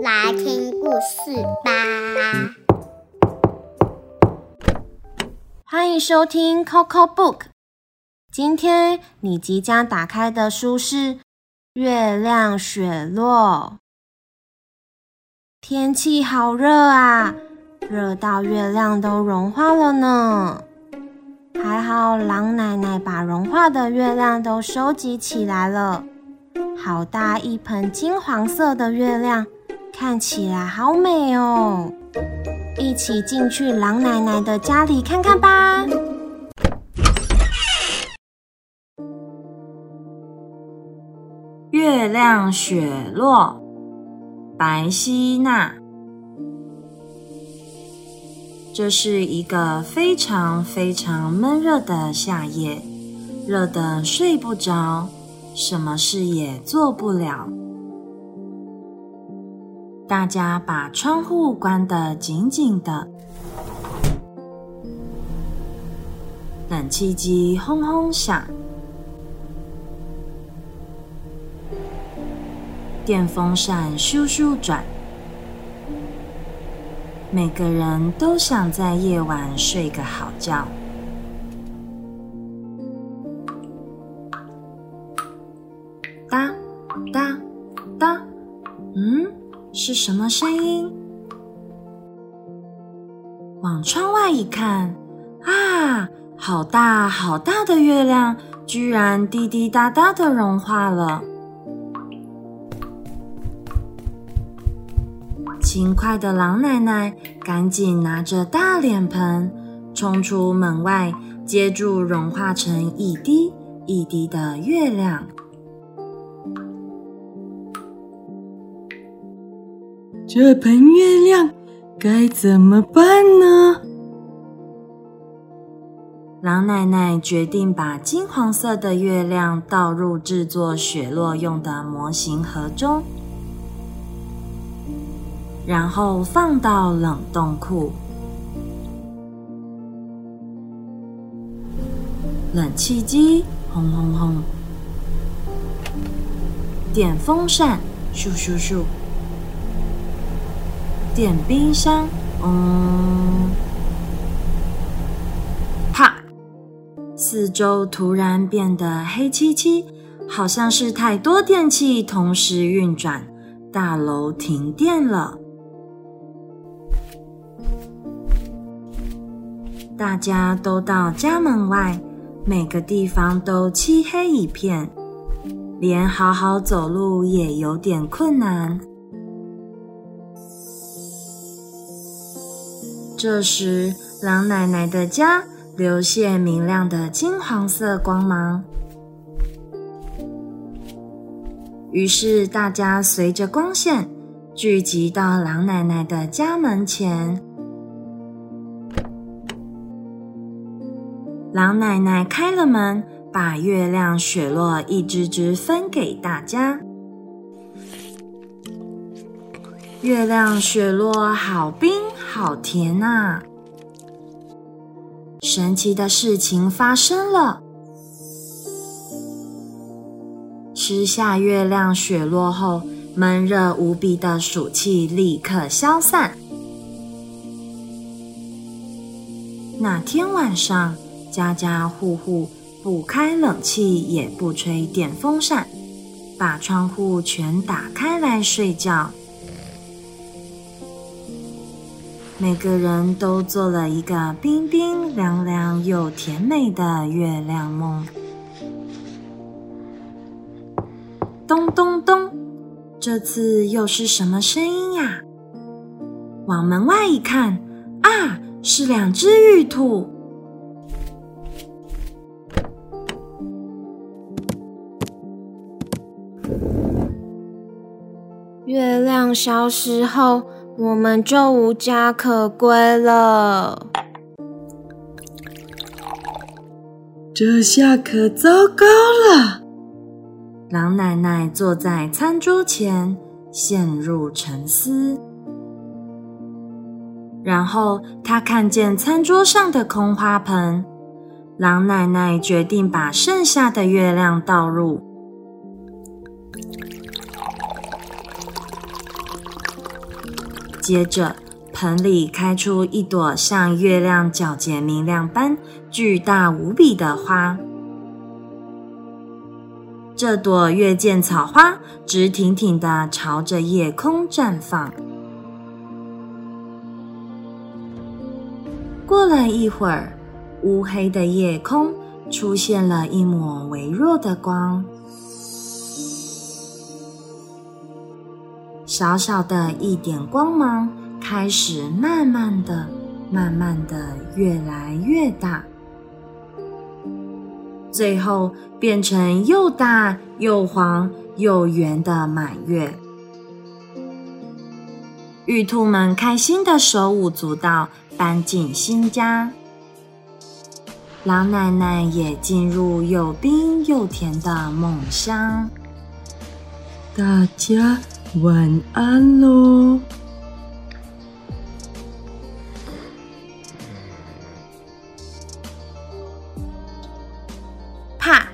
来听故事吧。欢迎收听 Coco Book，今天你即将打开的书是《月亮雪落》。天气好热啊，热到月亮都融化了呢。还好狼奶奶把融化的月亮都收集起来了，好大一盆金黄色的月亮，看起来好美哦。一起进去狼奶奶的家里看看吧。月亮雪落，白希娜。这是一个非常非常闷热的夏夜，热得睡不着，什么事也做不了。大家把窗户关得紧紧的，冷气机轰轰响，电风扇咻咻转，每个人都想在夜晚睡个好觉。哒哒哒，嗯。是什么声音？往窗外一看，啊，好大好大的月亮，居然滴滴答答的融化了。勤快的狼奶奶赶紧拿着大脸盆，冲出门外，接住融化成一滴一滴的月亮。这盆月亮该怎么办呢？狼奶奶决定把金黄色的月亮倒入制作雪落用的模型盒中，然后放到冷冻库。冷气机轰轰轰，电风扇咻咻咻。电冰箱，嗯，啪！四周突然变得黑漆漆，好像是太多电器同时运转，大楼停电了。大家都到家门外，每个地方都漆黑一片，连好好走路也有点困难。这时，狼奶奶的家流泻明亮的金黄色光芒。于是，大家随着光线聚集到狼奶奶的家门前。狼奶奶开了门，把月亮雪落一只只分给大家。月亮雪落，好冰，好甜呐！神奇的事情发生了。吃下月亮雪落后，闷热无比的暑气立刻消散。那天晚上，家家户户不开冷气，也不吹电风扇，把窗户全打开来睡觉。每个人都做了一个冰冰凉凉又甜美的月亮梦。咚咚咚，这次又是什么声音呀？往门外一看，啊，是两只玉兔。消失后。我们就无家可归了，这下可糟糕了。狼奶奶坐在餐桌前，陷入沉思。然后她看见餐桌上的空花盆，狼奶奶决定把剩下的月亮倒入。接着，盆里开出一朵像月亮皎洁明亮般巨大无比的花。这朵月见草花直挺挺的朝着夜空绽放。过了一会儿，乌黑的夜空出现了一抹微弱的光，小小的一点光芒开始慢慢的、慢慢的越来越大。最后变成又大又黄又圆的满月，玉兔们开心的手舞足蹈，搬进新家。老奶奶也进入又冰又甜的梦乡。大家晚安喽。啪，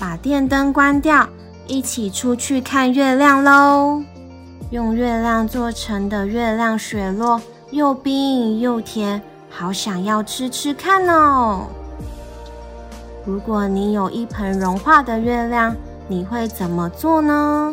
把电灯关掉，一起出去看月亮喽！用月亮做成的月亮雪落，又冰又甜，好想要吃吃看哦！如果你有一盆融化的月亮，你会怎么做呢？